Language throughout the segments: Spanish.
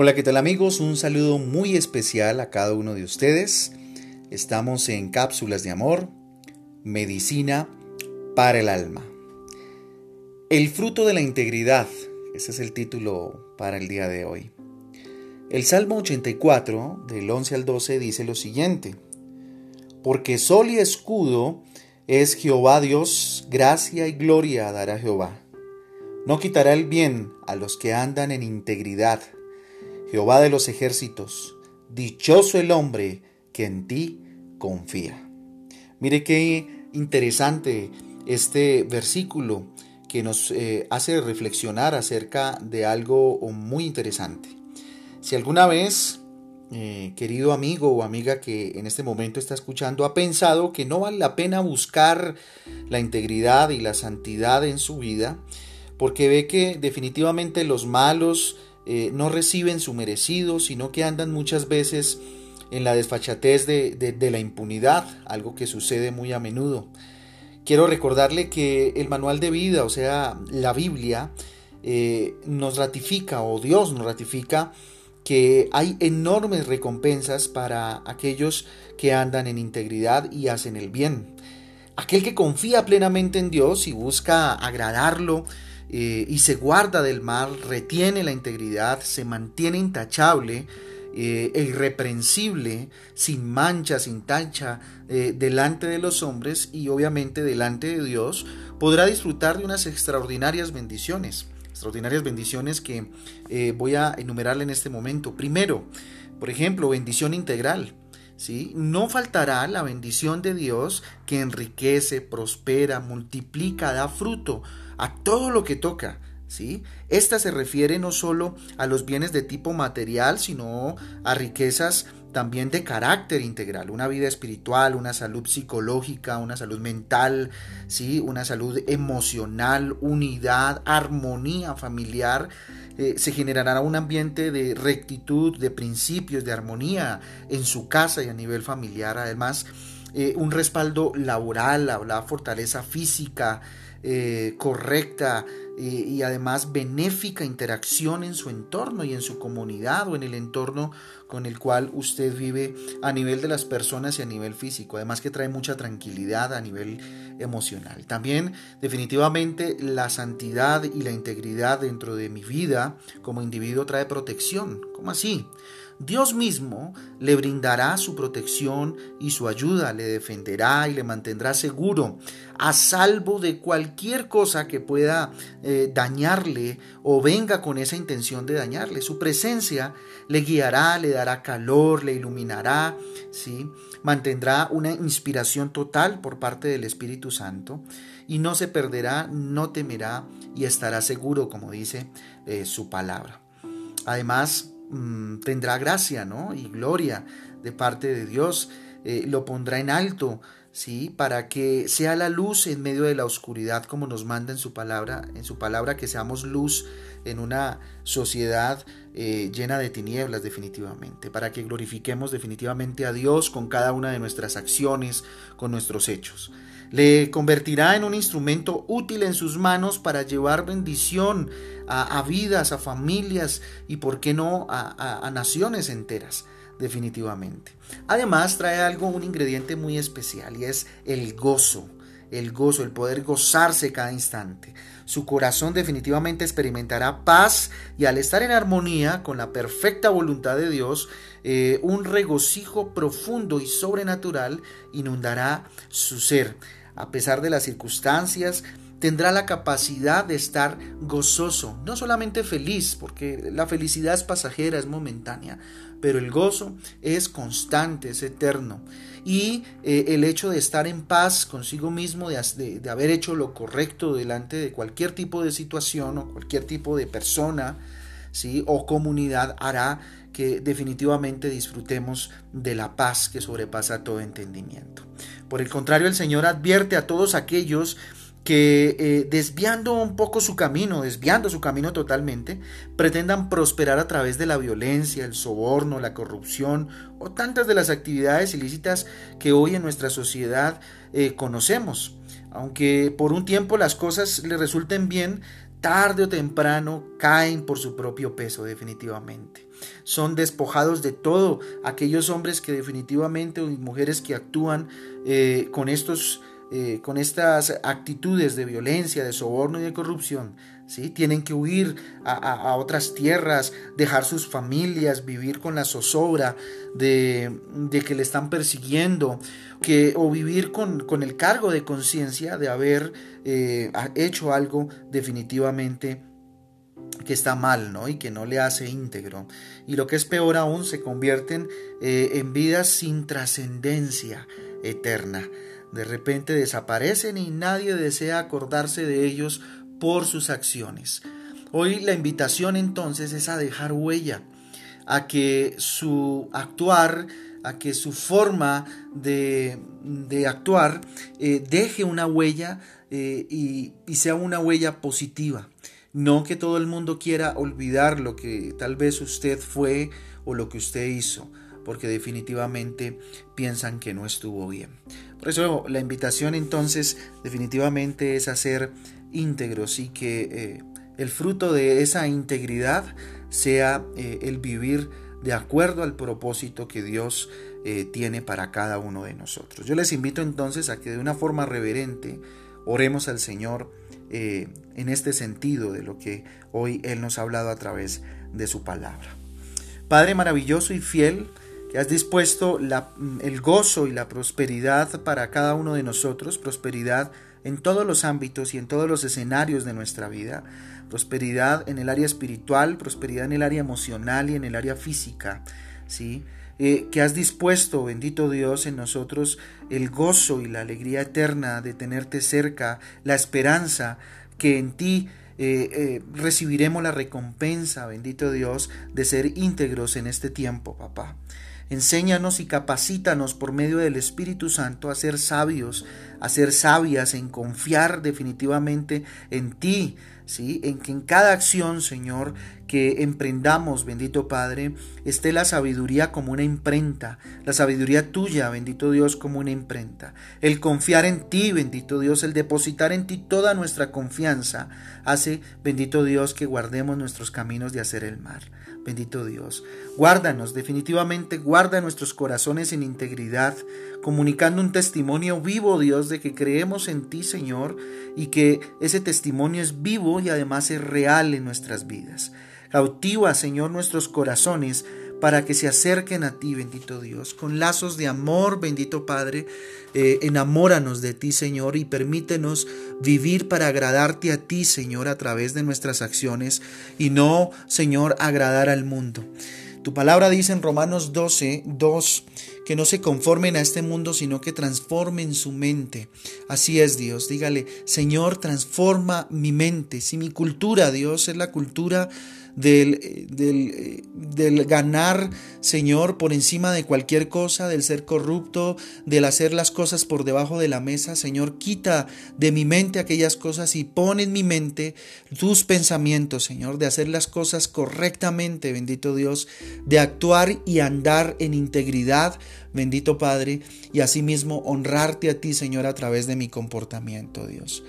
Hola, ¿qué tal amigos? Un saludo muy especial a cada uno de ustedes. Estamos en Cápsulas de Amor, Medicina para el Alma. El fruto de la integridad, ese es el título para el día de hoy. El Salmo 84, del 11 al 12, dice lo siguiente. Porque sol y escudo es Jehová Dios, gracia y gloria dará Jehová. No quitará el bien a los que andan en integridad Jehová de los ejércitos, dichoso el hombre que en ti confía. Mire qué interesante este versículo que nos eh, hace reflexionar acerca de algo muy interesante. Si alguna vez, eh, querido amigo o amiga que en este momento está escuchando, ha pensado que no vale la pena buscar la integridad y la santidad en su vida, porque ve que definitivamente los malos eh, no reciben su merecido, sino que andan muchas veces en la desfachatez de, la impunidad, algo que sucede muy a menudo. Quiero recordarle que el manual de vida, o sea, la Biblia, eh, nos ratifica, o Dios nos ratifica, que hay enormes recompensas para aquellos que andan en integridad y hacen el bien. Aquel que confía plenamente en Dios y busca agradarlo, eh, y se guarda del mal, retiene la integridad, se mantiene intachable eh, e irreprensible, sin mancha, sin tacha, eh, delante de los hombres y obviamente delante de Dios, podrá disfrutar de unas extraordinarias bendiciones. Extraordinarias bendiciones que voy a enumerarle en este momento. Primero, por ejemplo, bendición integral. ¿Sí? No faltará la bendición de Dios que enriquece, prospera, multiplica, da fruto a todo lo que toca. ¿sí? Esta se refiere no solo a los bienes de tipo material, sino a riquezas también de carácter integral, una vida espiritual, una salud psicológica, una salud mental, ¿sí? una salud emocional, unidad, armonía familiar. Eh, se generará un ambiente de rectitud, de principios, de armonía en su casa y a nivel familiar. Además, eh, un respaldo laboral, la fortaleza física, eh, correcta y además benéfica interacción en su entorno y en su comunidad o en el entorno con el cual usted vive a nivel de las personas y a nivel físico. Además que trae mucha tranquilidad a nivel emocional. También definitivamente la santidad y la integridad dentro de mi vida como individuo trae protección. ¿Cómo así? Dios mismo le brindará su protección y su ayuda, le defenderá y le mantendrá seguro, a salvo de cualquier cosa que pueda eh, dañarle o venga con esa intención de dañarle. Su presencia le guiará, le dará calor, le iluminará, ¿sí? mantendrá una inspiración total por parte del Espíritu Santo y no se perderá, no temerá y estará seguro, como dice eh, su palabra. Además, Mm, tendrá gracia, ¿no? Y gloria de parte de Dios. Eh, lo pondrá en alto, ¿sí? Para que sea la luz en medio de la oscuridad, como nos manda en su palabra, en su palabra que seamos luz en una sociedad eh, llena de tinieblas definitivamente, para que glorifiquemos definitivamente a Dios con cada una de nuestras acciones, con nuestros hechos. Le convertirá en un instrumento útil en sus manos para llevar bendición a, vidas, a familias y, por qué no, a, naciones enteras definitivamente. Además trae algo, un ingrediente muy especial y es el gozo, el gozo, el poder gozarse cada instante. Su corazón definitivamente experimentará paz y al estar en armonía con la perfecta voluntad de Dios, eh, un regocijo profundo y sobrenatural inundará su ser a pesar de las circunstancias, tendrá la capacidad de estar gozoso, no solamente feliz, porque la felicidad es pasajera, es momentánea, pero el gozo es constante, es eterno. Y eh, el hecho de estar en paz consigo mismo, de, de, haber hecho lo correcto delante de cualquier tipo de situación o cualquier tipo de persona, ¿sí? o comunidad, hará que definitivamente disfrutemos de la paz que sobrepasa todo entendimiento. Por el contrario, el Señor advierte a todos aquellos que eh, desviando un poco su camino, desviando su camino totalmente, pretendan prosperar a través de la violencia, el soborno, la corrupción o tantas de las actividades ilícitas que hoy en nuestra sociedad eh, conocemos. Aunque por un tiempo las cosas le resulten bien, tarde o temprano caen por su propio peso definitivamente. Son despojados de todo aquellos hombres que definitivamente o mujeres que actúan eh, con estos eh, con estas actitudes de violencia, de soborno y de corrupción, ¿sí? tienen que huir a, otras tierras, dejar sus familias, vivir con la zozobra de, que le están persiguiendo, que, o vivir con, el cargo de conciencia de haber eh, hecho algo definitivamente que está mal, ¿no? Y que no le hace íntegro. Y lo que es peor aún, se convierten eh, en vidas sin trascendencia eterna de repente desaparecen y nadie desea acordarse de ellos por sus acciones. Hoy la invitación entonces es a dejar huella, a que su actuar, a que su forma de, actuar eh, deje una huella eh, y sea una huella positiva. No que todo el mundo quiera olvidar lo que tal vez usted fue o lo que usted hizo, porque definitivamente piensan que no estuvo bien. Por eso la invitación entonces definitivamente es a ser íntegros y que eh, el fruto de esa integridad sea eh, el vivir de acuerdo al propósito que Dios eh, tiene para cada uno de nosotros. Yo les invito entonces a que de una forma reverente oremos al Señor en este sentido de lo que hoy Él nos ha hablado a través de su palabra. Padre maravilloso y fiel, que has dispuesto el gozo y la prosperidad para cada uno de nosotros, prosperidad en todos los ámbitos y en todos los escenarios de nuestra vida, prosperidad en el área espiritual, prosperidad en el área emocional y en el área física, ¿sí? Eh, que has dispuesto, bendito Dios, en nosotros el gozo y la alegría eterna de tenerte cerca, la esperanza que en ti eh, eh, recibiremos la recompensa, bendito Dios, de ser íntegros en este tiempo, papá. Enséñanos y capacítanos por medio del Espíritu Santo a ser sabios, a ser sabias, en confiar definitivamente en ti, ¿sí? En que en cada acción, Señor, que emprendamos, bendito Padre, esté la sabiduría como una imprenta, la sabiduría tuya, bendito Dios, como una imprenta. El confiar en ti, bendito Dios, el depositar en ti toda nuestra confianza, hace, bendito Dios, que guardemos nuestros caminos de hacer el mal. Bendito Dios. Guárdanos, definitivamente guarda nuestros corazones en integridad, comunicando un testimonio vivo, Dios, de que creemos en ti, Señor, y que ese testimonio es vivo y además es real en nuestras vidas. Cautiva, Señor, nuestros corazones para que se acerquen a ti, bendito Dios, con lazos de amor, bendito Padre. Eh, enamóranos de ti, Señor, y permítenos vivir para agradarte a ti, Señor, a través de nuestras acciones y no, Señor, agradar al mundo. Tu palabra dice en Romanos 12, 2, que no se conformen a este mundo, sino que transformen su mente. Así es, Dios. Dígale, Señor, transforma mi mente. Si mi cultura, Dios, es la cultura del, del, del, ganar, Señor, por encima de cualquier cosa, del ser corrupto, del hacer las cosas por debajo de la mesa. Señor, quita de mi mente aquellas cosas y pon en mi mente tus pensamientos, Señor, de hacer las cosas correctamente, bendito Dios, de actuar y andar en integridad, bendito Padre, y asimismo honrarte a ti, Señor, a través de mi comportamiento, Dios.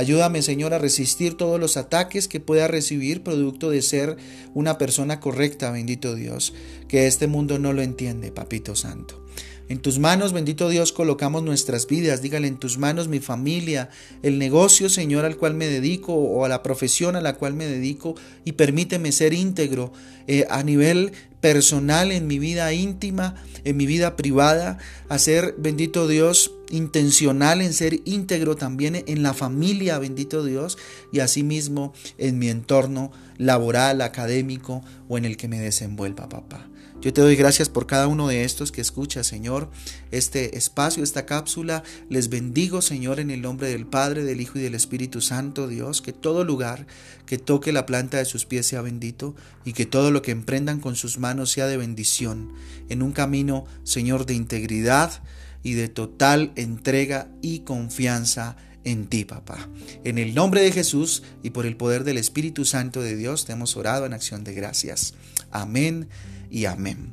Ayúdame, Señor, a resistir todos los ataques que pueda recibir producto de ser una persona correcta, bendito Dios, que este mundo no lo entiende, Papito Santo. En tus manos, bendito Dios, colocamos nuestras vidas. Dígale en tus manos mi familia, el negocio, Señor, al cual me dedico o a la profesión a la cual me dedico y permíteme ser íntegro eh, a nivel personal, en mi vida íntima, en mi vida privada, a ser, bendito Dios, intencional en ser íntegro también en la familia, bendito Dios, y asimismo en mi entorno laboral, académico o en el que me desenvuelva, papá. Yo te doy gracias por cada uno de estos que escucha, Señor, este espacio, esta cápsula. Les bendigo, Señor, en el nombre del Padre, del Hijo y del Espíritu Santo, Dios, que todo lugar que toque la planta de sus pies sea bendito y que todo lo que emprendan con sus manos sea de bendición, en un camino, Señor, de integridad y de total entrega y confianza en ti, papá. En el nombre de Jesús y por el poder del Espíritu Santo de Dios te hemos orado en acción de gracias. Amén y amén.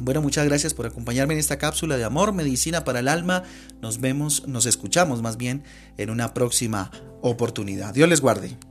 Bueno, muchas gracias por acompañarme en esta cápsula de amor, medicina para el alma. Nos vemos, nos escuchamos más bien en una próxima oportunidad. Dios les guarde.